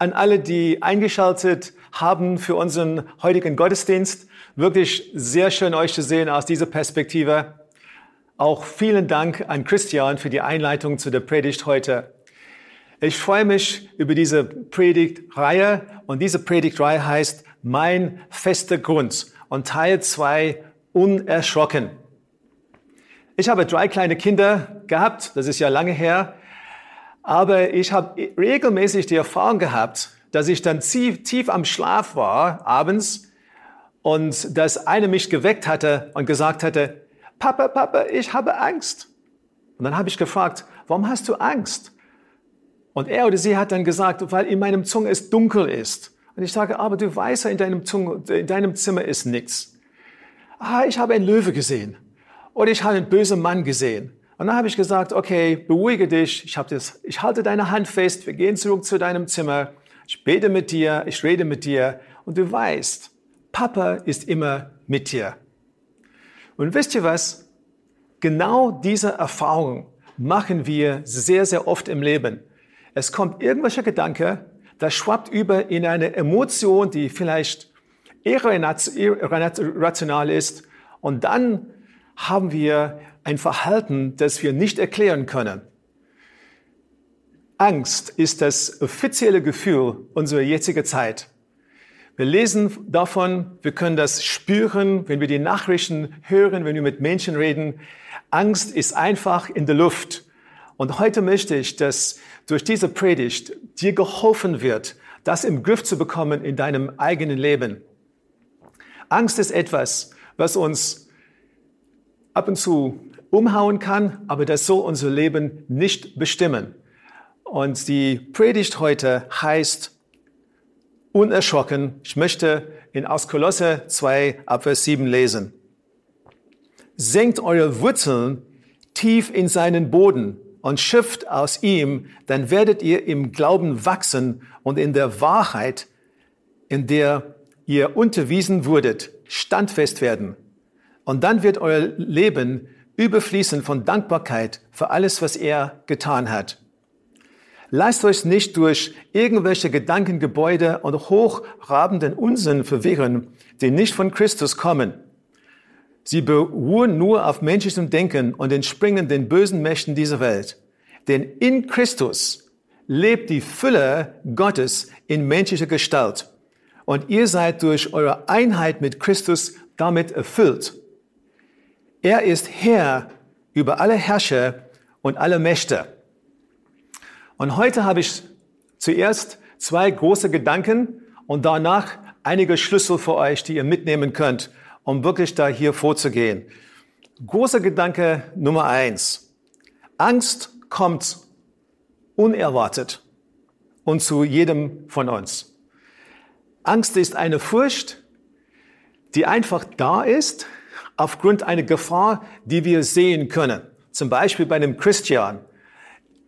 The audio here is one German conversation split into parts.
an alle, die eingeschaltet haben für unseren heutigen Gottesdienst. Wirklich sehr schön, euch zu sehen aus dieser Perspektive. Auch vielen Dank an Christian für die Einleitung zu der Predigt heute. Ich freue mich über diese Predigtreihe und diese Predigtreihe heißt Mein fester Grund und Teil 2 Unerschrocken. Ich habe drei kleine Kinder gehabt, das ist ja lange her, aber ich habe regelmäßig die Erfahrung gehabt, dass ich dann tief, tief am Schlaf war abends und dass eine mich geweckt hatte und gesagt hatte, Papa, Papa, ich habe Angst. Und dann habe ich gefragt, warum hast du Angst? Und er oder sie hat dann gesagt, weil in meinem Zunge es dunkel ist. Und ich sage, aber du weißt ja, in deinem, Zunge, in deinem Zimmer ist nichts. Ah, ich habe einen Löwe gesehen. Oder ich habe einen bösen Mann gesehen. Und dann habe ich gesagt, okay, beruhige dich. Ich, das, ich halte deine Hand fest. Wir gehen zurück zu deinem Zimmer. Ich bete mit dir. Ich rede mit dir. Und du weißt, Papa ist immer mit dir. Und wisst ihr was? Genau diese Erfahrung machen wir sehr, sehr oft im Leben. Es kommt irgendwelcher Gedanke, das schwappt über in eine Emotion, die vielleicht irrational ist. Und dann haben wir ein Verhalten, das wir nicht erklären können. Angst ist das offizielle Gefühl unserer jetzigen Zeit. Wir lesen davon, wir können das spüren, wenn wir die Nachrichten hören, wenn wir mit Menschen reden. Angst ist einfach in der Luft. Und heute möchte ich, dass durch diese Predigt dir geholfen wird, das im Griff zu bekommen in deinem eigenen Leben. Angst ist etwas, was uns ab und zu umhauen kann, aber das soll unser Leben nicht bestimmen. Und die Predigt heute heißt unerschrocken. Ich möchte in aus Kolosse 2 Abvers 7 lesen. Senkt eure Wurzeln tief in seinen Boden und schöpft aus ihm, dann werdet ihr im Glauben wachsen und in der Wahrheit, in der ihr unterwiesen wurdet, standfest werden. Und dann wird euer Leben überfließen von Dankbarkeit für alles, was er getan hat. Lasst euch nicht durch irgendwelche Gedankengebäude und hochrabenden Unsinn verwirren, die nicht von Christus kommen. Sie beruhen nur auf menschlichem Denken und entspringen den bösen Mächten dieser Welt. Denn in Christus lebt die Fülle Gottes in menschlicher Gestalt. Und ihr seid durch eure Einheit mit Christus damit erfüllt. Er ist Herr über alle Herrscher und alle Mächte. Und heute habe ich zuerst zwei große Gedanken und danach einige Schlüssel für euch, die ihr mitnehmen könnt, um wirklich da hier vorzugehen. Großer Gedanke Nummer eins. Angst kommt unerwartet und zu jedem von uns. Angst ist eine Furcht, die einfach da ist, aufgrund einer Gefahr, die wir sehen können. Zum Beispiel bei einem Christian.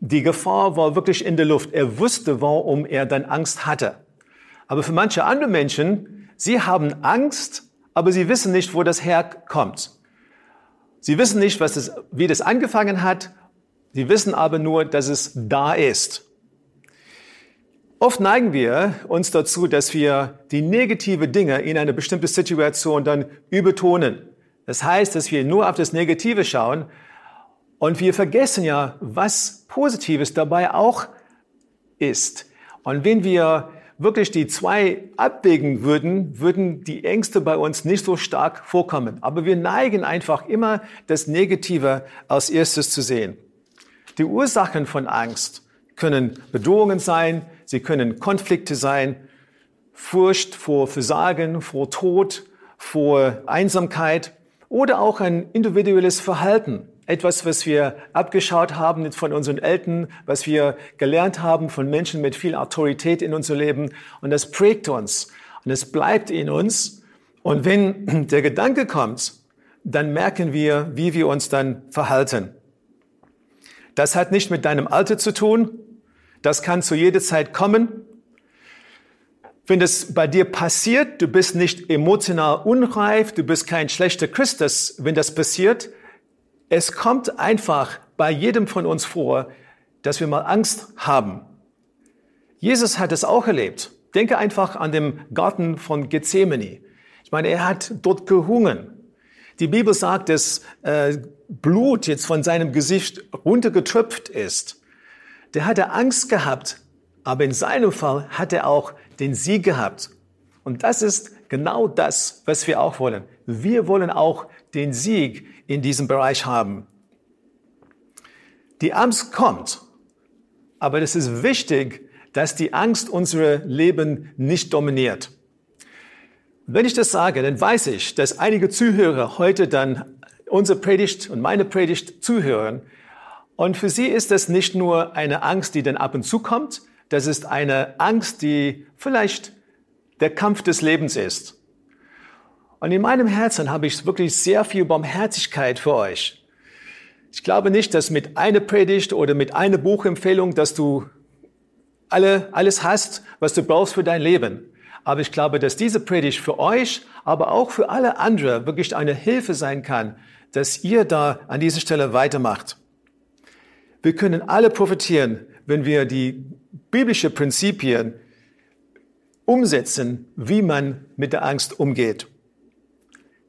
Die Gefahr war wirklich in der Luft. Er wusste, warum er dann Angst hatte. Aber für manche andere Menschen, sie haben Angst, aber sie wissen nicht, wo das herkommt. Sie wissen nicht, was das, wie das angefangen hat. Sie wissen aber nur, dass es da ist. Oft neigen wir uns dazu, dass wir die negative Dinge in einer bestimmten Situation dann übertonen. Das heißt, dass wir nur auf das Negative schauen und wir vergessen ja, was Positives dabei auch ist. Und wenn wir wirklich die zwei abwägen würden, würden die Ängste bei uns nicht so stark vorkommen. Aber wir neigen einfach immer, das Negative als erstes zu sehen. Die Ursachen von Angst können Bedrohungen sein, sie können Konflikte sein, Furcht vor Versagen, vor Tod, vor Einsamkeit oder auch ein individuelles Verhalten. Etwas, was wir abgeschaut haben von unseren Eltern, was wir gelernt haben von Menschen mit viel Autorität in unser Leben. Und das prägt uns und es bleibt in uns. Und wenn der Gedanke kommt, dann merken wir, wie wir uns dann verhalten. Das hat nicht mit deinem Alter zu tun. Das kann zu jeder Zeit kommen. Wenn das bei dir passiert, du bist nicht emotional unreif, du bist kein schlechter Christus, wenn das passiert. Es kommt einfach bei jedem von uns vor, dass wir mal Angst haben. Jesus hat es auch erlebt. Denke einfach an den Garten von Gethsemane. Ich meine, er hat dort gehungen. Die Bibel sagt, dass äh, Blut jetzt von seinem Gesicht runtergetröpft ist. Der hatte Angst gehabt, aber in seinem Fall hat er auch den Sieg gehabt. Und das ist genau das, was wir auch wollen. Wir wollen auch den Sieg in diesem Bereich haben. Die Angst kommt, aber es ist wichtig, dass die Angst unser Leben nicht dominiert. Wenn ich das sage, dann weiß ich, dass einige Zuhörer heute dann unsere Predigt und meine Predigt zuhören. Und für sie ist das nicht nur eine Angst, die dann ab und zu kommt, das ist eine Angst, die vielleicht der Kampf des Lebens ist. Und in meinem Herzen habe ich wirklich sehr viel Barmherzigkeit für euch. Ich glaube nicht, dass mit einer Predigt oder mit einer Buchempfehlung, dass du alle, alles hast, was du brauchst für dein Leben. Aber ich glaube, dass diese Predigt für euch, aber auch für alle anderen wirklich eine Hilfe sein kann, dass ihr da an dieser Stelle weitermacht. Wir können alle profitieren, wenn wir die biblische Prinzipien umsetzen, wie man mit der Angst umgeht.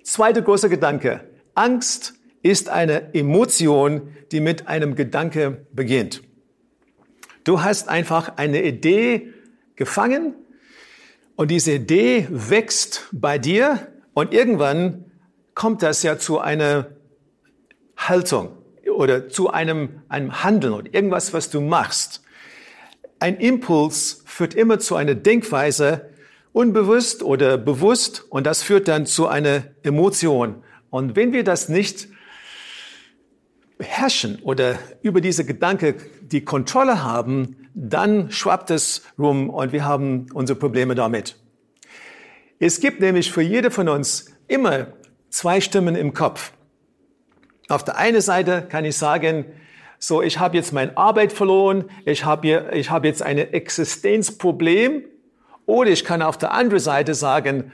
Zweiter großer Gedanke. Angst ist eine Emotion, die mit einem Gedanke beginnt. Du hast einfach eine Idee gefangen und diese Idee wächst bei dir und irgendwann kommt das ja zu einer Haltung oder zu einem, einem Handeln oder irgendwas, was du machst. Ein Impuls führt immer zu einer Denkweise, unbewusst oder bewusst, und das führt dann zu einer Emotion. Und wenn wir das nicht beherrschen oder über diese Gedanke die Kontrolle haben, dann schwappt es rum und wir haben unsere Probleme damit. Es gibt nämlich für jede von uns immer zwei Stimmen im Kopf. Auf der einen Seite kann ich sagen, so, ich habe jetzt meine Arbeit verloren, ich habe hab jetzt ein Existenzproblem. Oder ich kann auf der anderen Seite sagen,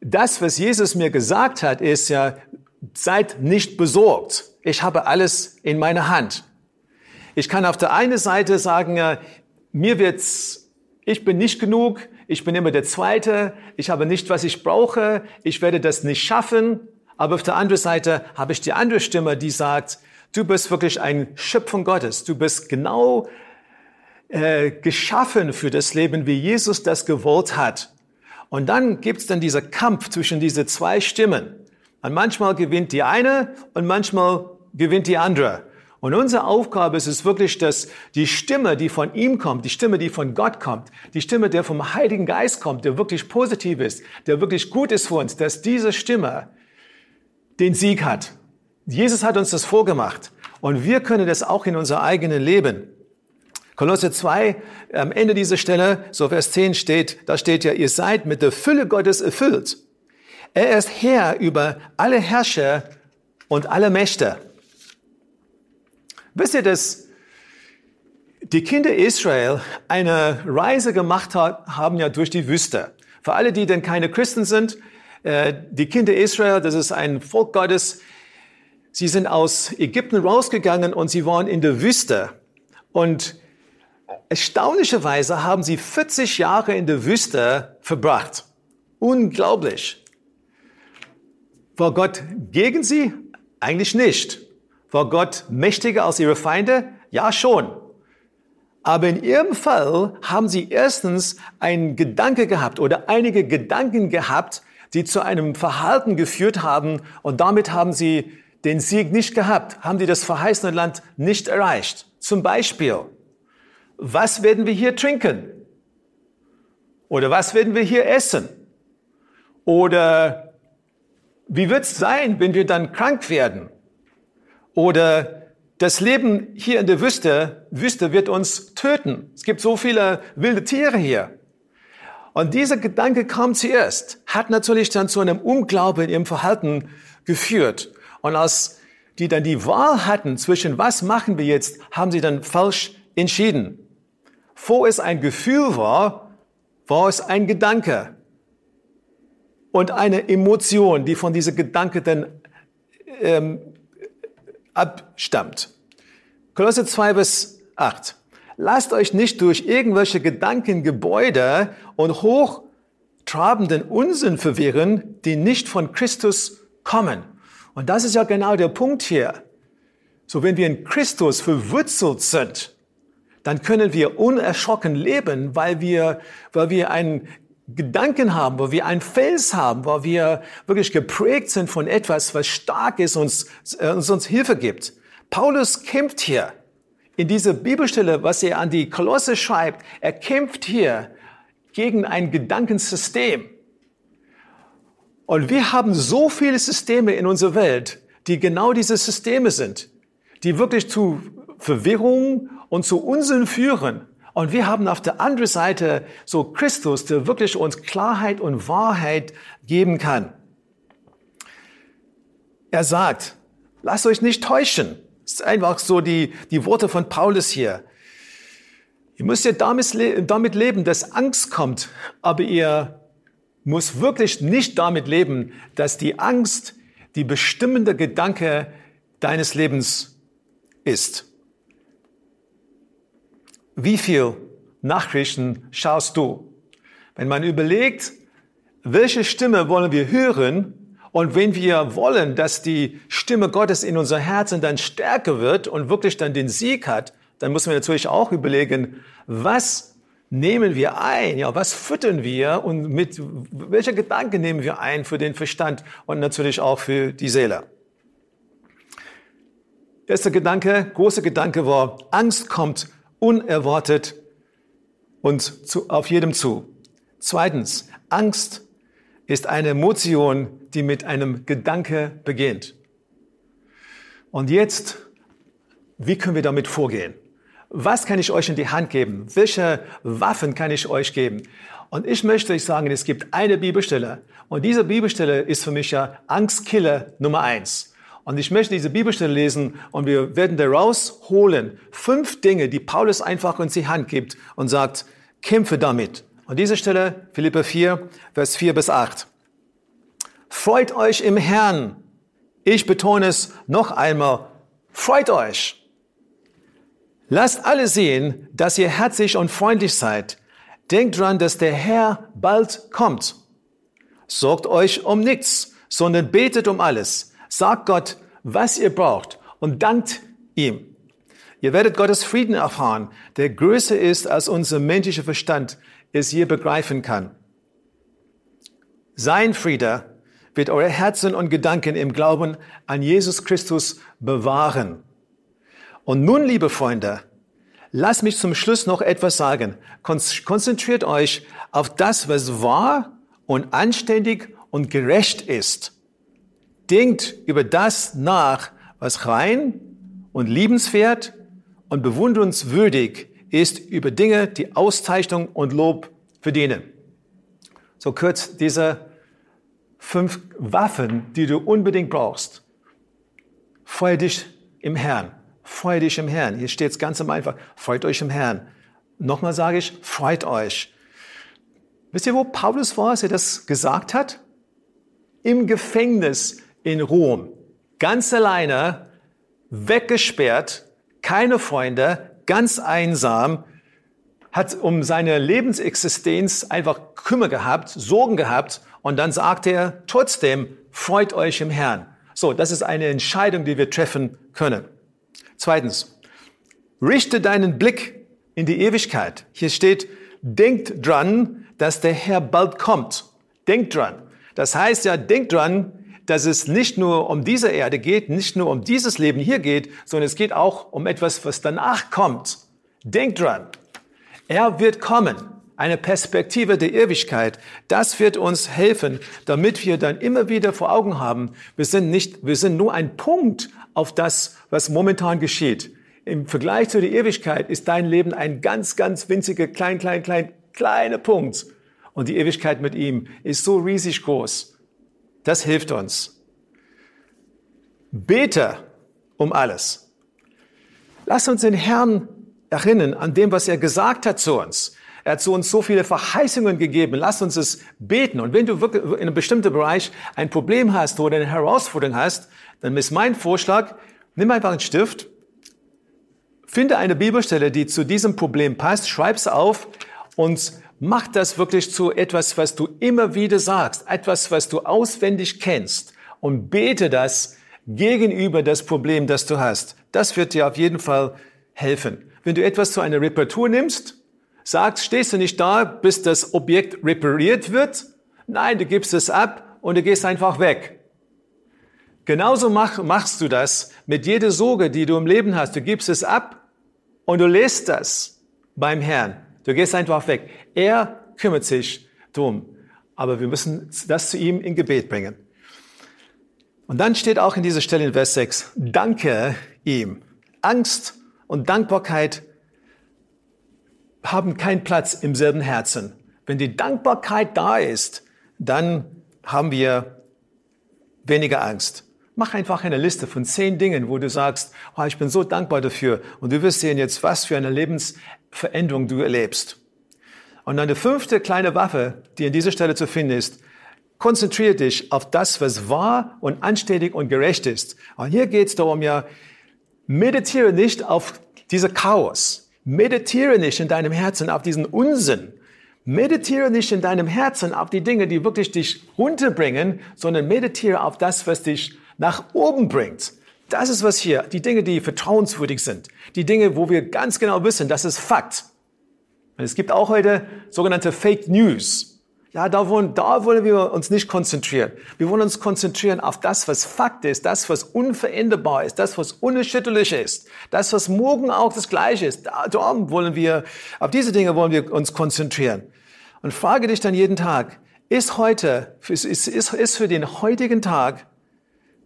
das, was Jesus mir gesagt hat, ist ja, seid nicht besorgt. Ich habe alles in meiner Hand. Ich kann auf der einen Seite sagen, mir wird's, ich bin nicht genug, ich bin immer der Zweite, ich habe nicht, was ich brauche, ich werde das nicht schaffen. Aber auf der anderen Seite habe ich die andere Stimme, die sagt, du bist wirklich ein Schöpfung Gottes, du bist genau äh, geschaffen für das Leben, wie Jesus das gewollt hat. Und dann gibt es dann dieser Kampf zwischen diese zwei Stimmen. Und manchmal gewinnt die eine und manchmal gewinnt die andere. Und unsere Aufgabe ist es wirklich, dass die Stimme, die von ihm kommt, die Stimme, die von Gott kommt, die Stimme, der vom Heiligen Geist kommt, der wirklich positiv ist, der wirklich gut ist für uns, dass diese Stimme den Sieg hat. Jesus hat uns das vorgemacht. Und wir können das auch in unser eigenen Leben. Kolosse 2, am Ende dieser Stelle, so Vers 10 steht, da steht ja, ihr seid mit der Fülle Gottes erfüllt. Er ist Herr über alle Herrscher und alle Mächte. Wisst ihr, dass die Kinder Israel eine Reise gemacht haben ja durch die Wüste. Für alle, die denn keine Christen sind, die Kinder Israel, das ist ein Volk Gottes. Sie sind aus Ägypten rausgegangen und sie waren in der Wüste. Und erstaunlicherweise haben sie 40 Jahre in der Wüste verbracht. Unglaublich. War Gott gegen sie? Eigentlich nicht. War Gott mächtiger als ihre Feinde? Ja, schon. Aber in ihrem Fall haben sie erstens einen Gedanke gehabt oder einige Gedanken gehabt, die zu einem Verhalten geführt haben und damit haben sie den Sieg nicht gehabt, haben die das verheißene Land nicht erreicht. Zum Beispiel, was werden wir hier trinken? Oder was werden wir hier essen? Oder wie wird es sein, wenn wir dann krank werden? Oder das Leben hier in der Wüste, Wüste wird uns töten. Es gibt so viele wilde Tiere hier. Und dieser Gedanke kam zuerst, hat natürlich dann zu einem Unglaube in ihrem Verhalten geführt. Und als die dann die Wahl hatten zwischen was machen wir jetzt, haben sie dann falsch entschieden. Wo es ein Gefühl war, war es ein Gedanke und eine Emotion, die von dieser Gedanke dann ähm, abstammt. Kolosse 2 bis 8. Lasst euch nicht durch irgendwelche Gedankengebäude und hochtrabenden Unsinn verwirren, die nicht von Christus kommen. Und das ist ja genau der Punkt hier. So, wenn wir in Christus verwurzelt sind, dann können wir unerschrocken leben, weil wir, weil wir einen Gedanken haben, wo wir einen Fels haben, wo wir wirklich geprägt sind von etwas, was stark ist, uns, äh, uns Hilfe gibt. Paulus kämpft hier in dieser Bibelstelle, was er an die Kolosse schreibt. Er kämpft hier gegen ein Gedankensystem. Und wir haben so viele Systeme in unserer Welt, die genau diese Systeme sind, die wirklich zu Verwirrung und zu Unsinn führen. Und wir haben auf der anderen Seite so Christus, der wirklich uns Klarheit und Wahrheit geben kann. Er sagt, lasst euch nicht täuschen. Ist einfach so die, die Worte von Paulus hier. Ihr müsst ja damit, damit leben, dass Angst kommt, aber ihr muss wirklich nicht damit leben, dass die Angst die bestimmende Gedanke deines Lebens ist. Wie viel Nachrichten schaust du? Wenn man überlegt, welche Stimme wollen wir hören und wenn wir wollen, dass die Stimme Gottes in unser Herzen dann stärker wird und wirklich dann den Sieg hat, dann müssen wir natürlich auch überlegen, was nehmen wir ein? Ja, was füttern wir und mit welcher Gedanke nehmen wir ein für den Verstand und natürlich auch für die Seele? Erster Gedanke, großer Gedanke war, Angst kommt unerwartet und zu, auf jedem zu. Zweitens, Angst ist eine Emotion, die mit einem Gedanke beginnt. Und jetzt, wie können wir damit vorgehen? Was kann ich euch in die Hand geben? Welche Waffen kann ich euch geben? Und ich möchte euch sagen, es gibt eine Bibelstelle. Und diese Bibelstelle ist für mich ja Angstkiller Nummer eins. Und ich möchte diese Bibelstelle lesen und wir werden daraus holen fünf Dinge, die Paulus einfach uns die Hand gibt und sagt, kämpfe damit. Und diese Stelle, Philippa 4, Vers 4 bis 8. Freut euch im Herrn. Ich betone es noch einmal. Freut euch. Lasst alle sehen, dass ihr herzlich und freundlich seid. Denkt dran, dass der Herr bald kommt. Sorgt euch um nichts, sondern betet um alles. Sagt Gott, was ihr braucht und dankt ihm. Ihr werdet Gottes Frieden erfahren, der größer ist, als unser menschlicher Verstand es je begreifen kann. Sein Friede wird eure Herzen und Gedanken im Glauben an Jesus Christus bewahren. Und nun, liebe Freunde, lasst mich zum Schluss noch etwas sagen. Konzentriert euch auf das, was wahr und anständig und gerecht ist. Denkt über das nach, was rein und liebenswert und bewundernswürdig ist über Dinge, die Auszeichnung und Lob verdienen. So kurz diese fünf Waffen, die du unbedingt brauchst. Freue dich im Herrn. Freue dich im Herrn. Hier steht es ganz einfach. Freut euch im Herrn. Nochmal sage ich, freut euch. Wisst ihr, wo Paulus war, als er das gesagt hat? Im Gefängnis in Rom, ganz alleine, weggesperrt, keine Freunde, ganz einsam, hat um seine Lebensexistenz einfach Kümmer gehabt, Sorgen gehabt und dann sagt er trotzdem, freut euch im Herrn. So, das ist eine Entscheidung, die wir treffen können. Zweitens, richte deinen Blick in die Ewigkeit. Hier steht, denkt dran, dass der Herr bald kommt. Denkt dran. Das heißt ja, denkt dran, dass es nicht nur um diese Erde geht, nicht nur um dieses Leben hier geht, sondern es geht auch um etwas, was danach kommt. Denkt dran. Er wird kommen. Eine Perspektive der Ewigkeit. Das wird uns helfen, damit wir dann immer wieder vor Augen haben, wir sind nicht, wir sind nur ein Punkt auf das, was momentan geschieht. Im Vergleich zu der Ewigkeit ist dein Leben ein ganz, ganz winziger, klein, klein, klein, kleiner Punkt. Und die Ewigkeit mit ihm ist so riesig groß. Das hilft uns. bete um alles. Lass uns den Herrn erinnern an dem, was er gesagt hat zu uns. Er hat zu uns so viele Verheißungen gegeben. Lass uns es beten. Und wenn du wirklich in einem bestimmten Bereich ein Problem hast oder eine Herausforderung hast, dann ist mein Vorschlag, nimm einfach einen Stift, finde eine Bibelstelle, die zu diesem Problem passt, schreib es auf und mach das wirklich zu etwas, was du immer wieder sagst, etwas, was du auswendig kennst und bete das gegenüber das Problem, das du hast. Das wird dir auf jeden Fall helfen. Wenn du etwas zu einer Reparatur nimmst, sagst, stehst du nicht da, bis das Objekt repariert wird. Nein, du gibst es ab und du gehst einfach weg. Genauso mach, machst du das mit jeder Sorge, die du im Leben hast. Du gibst es ab und du lässt das beim Herrn. Du gehst einfach weg. Er kümmert sich drum. Aber wir müssen das zu ihm in Gebet bringen. Und dann steht auch in dieser Stelle in Vers 6, danke ihm. Angst und Dankbarkeit haben keinen Platz im selben Herzen. Wenn die Dankbarkeit da ist, dann haben wir weniger Angst. Mach einfach eine Liste von zehn Dingen, wo du sagst, oh, ich bin so dankbar dafür. Und du wirst sehen jetzt, was für eine Lebensveränderung du erlebst. Und eine fünfte kleine Waffe, die an dieser Stelle zu finden ist, konzentriere dich auf das, was wahr und anständig und gerecht ist. Und hier geht es darum, ja, meditiere nicht auf diese Chaos. Meditiere nicht in deinem Herzen auf diesen Unsinn. Meditiere nicht in deinem Herzen auf die Dinge, die wirklich dich runterbringen, sondern meditiere auf das, was dich nach oben bringt. Das ist was hier, die Dinge, die vertrauenswürdig sind. Die Dinge, wo wir ganz genau wissen, das ist Fakt. Es gibt auch heute sogenannte Fake News. Ja, da wollen, da wollen wir uns nicht konzentrieren. Wir wollen uns konzentrieren auf das, was Fakt ist, das, was unveränderbar ist, das, was unerschütterlich ist, das, was morgen auch das Gleiche ist. Da, darum wollen wir, auf diese Dinge wollen wir uns konzentrieren. Und frage dich dann jeden Tag, ist heute, ist, ist, ist für den heutigen Tag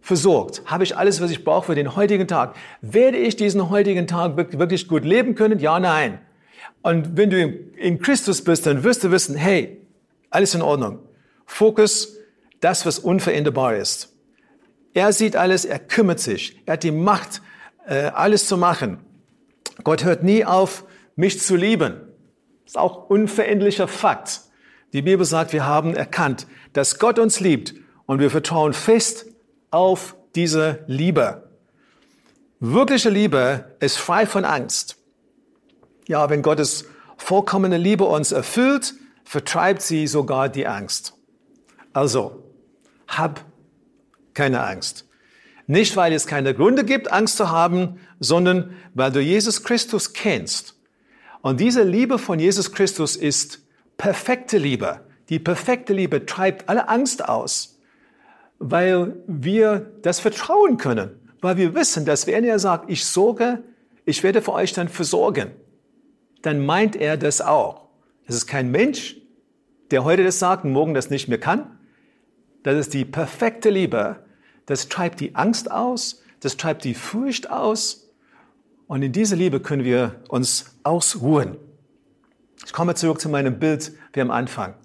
versorgt? Habe ich alles, was ich brauche für den heutigen Tag? Werde ich diesen heutigen Tag wirklich gut leben können? Ja, nein. Und wenn du in Christus bist, dann wirst du wissen, hey, alles in Ordnung. Fokus, das, was unveränderbar ist. Er sieht alles, er kümmert sich, er hat die Macht, äh, alles zu machen. Gott hört nie auf, mich zu lieben. Das ist auch unveränderlicher Fakt. Die Bibel sagt, wir haben erkannt, dass Gott uns liebt und wir vertrauen fest auf diese Liebe. Wirkliche Liebe ist frei von Angst. Ja, wenn Gottes vollkommene Liebe uns erfüllt, vertreibt sie sogar die Angst. Also, hab keine Angst. Nicht, weil es keine Gründe gibt, Angst zu haben, sondern weil du Jesus Christus kennst. Und diese Liebe von Jesus Christus ist perfekte Liebe. Die perfekte Liebe treibt alle Angst aus, weil wir das vertrauen können, weil wir wissen, dass wenn er sagt, ich sorge, ich werde für euch dann versorgen, dann meint er das auch. Es ist kein Mensch, der heute das sagt und morgen das nicht mehr kann. Das ist die perfekte Liebe. Das treibt die Angst aus, das treibt die Furcht aus. Und in dieser Liebe können wir uns ausruhen. Ich komme zurück zu meinem Bild wie am Anfang.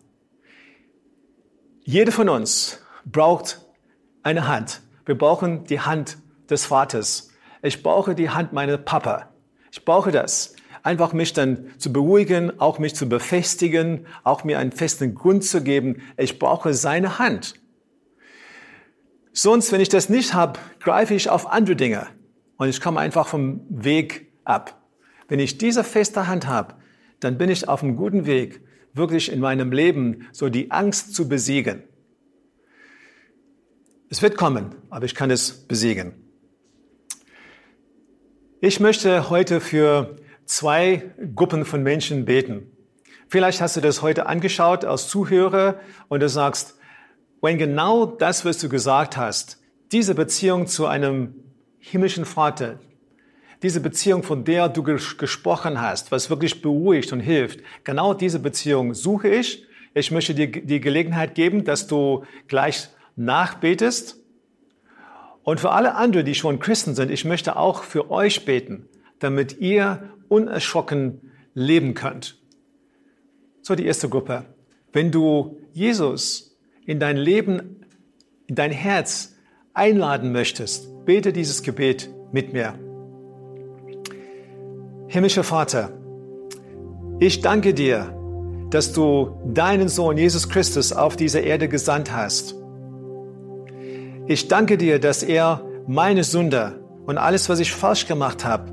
Jeder von uns braucht eine Hand. Wir brauchen die Hand des Vaters. Ich brauche die Hand meiner Papa. Ich brauche das einfach mich dann zu beruhigen, auch mich zu befestigen, auch mir einen festen Grund zu geben. Ich brauche seine Hand. Sonst, wenn ich das nicht habe, greife ich auf andere Dinge und ich komme einfach vom Weg ab. Wenn ich diese feste Hand habe, dann bin ich auf einem guten Weg, wirklich in meinem Leben so die Angst zu besiegen. Es wird kommen, aber ich kann es besiegen. Ich möchte heute für zwei Gruppen von Menschen beten. Vielleicht hast du das heute angeschaut als Zuhörer und du sagst, wenn genau das, was du gesagt hast, diese Beziehung zu einem himmlischen Vater, diese Beziehung, von der du gesprochen hast, was wirklich beruhigt und hilft, genau diese Beziehung suche ich. Ich möchte dir die Gelegenheit geben, dass du gleich nachbetest. Und für alle anderen, die schon Christen sind, ich möchte auch für euch beten, damit ihr unerschrocken leben könnt. So die erste Gruppe. Wenn du Jesus in dein Leben, in dein Herz einladen möchtest, bete dieses Gebet mit mir. Himmlischer Vater, ich danke dir, dass du deinen Sohn Jesus Christus auf diese Erde gesandt hast. Ich danke dir, dass er meine Sünde und alles, was ich falsch gemacht habe,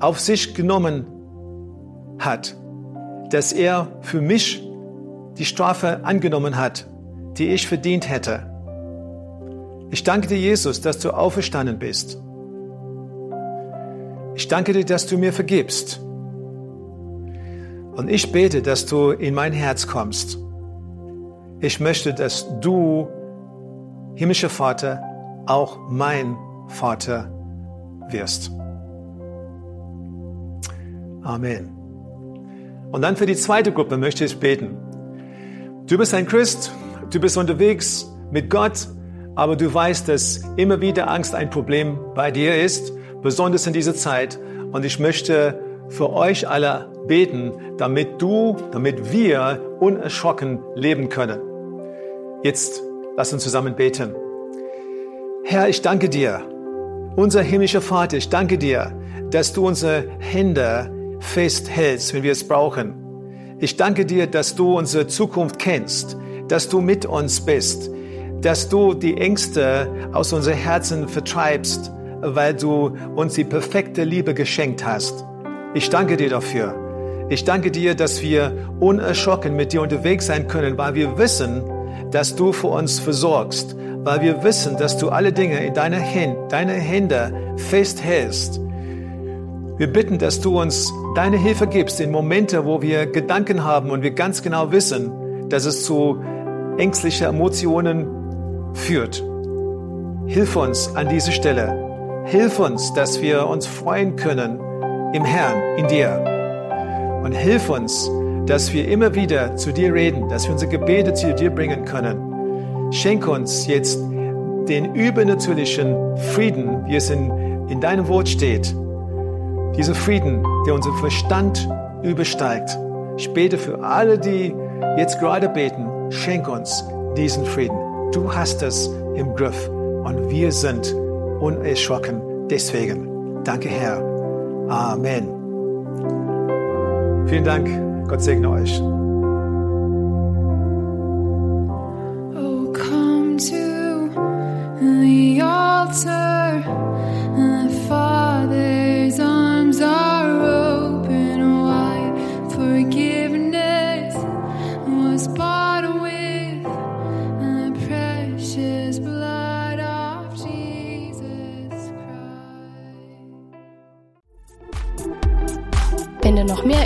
auf sich genommen hat, dass er für mich die Strafe angenommen hat, die ich verdient hätte. Ich danke dir, Jesus, dass du auferstanden bist. Ich danke dir, dass du mir vergibst. Und ich bete, dass du in mein Herz kommst. Ich möchte, dass du, himmlischer Vater, auch mein Vater wirst. Amen. Und dann für die zweite Gruppe möchte ich beten. Du bist ein Christ, du bist unterwegs mit Gott, aber du weißt, dass immer wieder Angst ein Problem bei dir ist, besonders in dieser Zeit. Und ich möchte für euch alle beten, damit du, damit wir unerschrocken leben können. Jetzt lass uns zusammen beten. Herr, ich danke dir, unser himmlischer Vater, ich danke dir, dass du unsere Hände festhältst, wenn wir es brauchen. Ich danke dir, dass du unsere Zukunft kennst, dass du mit uns bist, dass du die Ängste aus unseren Herzen vertreibst, weil du uns die perfekte Liebe geschenkt hast. Ich danke dir dafür. Ich danke dir, dass wir unerschrocken mit dir unterwegs sein können, weil wir wissen, dass du für uns versorgst, weil wir wissen, dass du alle Dinge in deine Hände, deine Hände festhältst. Wir bitten, dass du uns deine Hilfe gibst in Momente, wo wir Gedanken haben und wir ganz genau wissen, dass es zu ängstlichen Emotionen führt. Hilf uns an dieser Stelle. Hilf uns, dass wir uns freuen können im Herrn, in dir. Und hilf uns, dass wir immer wieder zu dir reden, dass wir unsere Gebete zu dir bringen können. Schenk uns jetzt den übernatürlichen Frieden, wie es in, in deinem Wort steht. Dieser Frieden, der unseren Verstand übersteigt. Ich bete für alle, die jetzt gerade beten, schenk uns diesen Frieden. Du hast es im Griff und wir sind unerschrocken. Deswegen, danke Herr. Amen. Vielen Dank. Gott segne euch.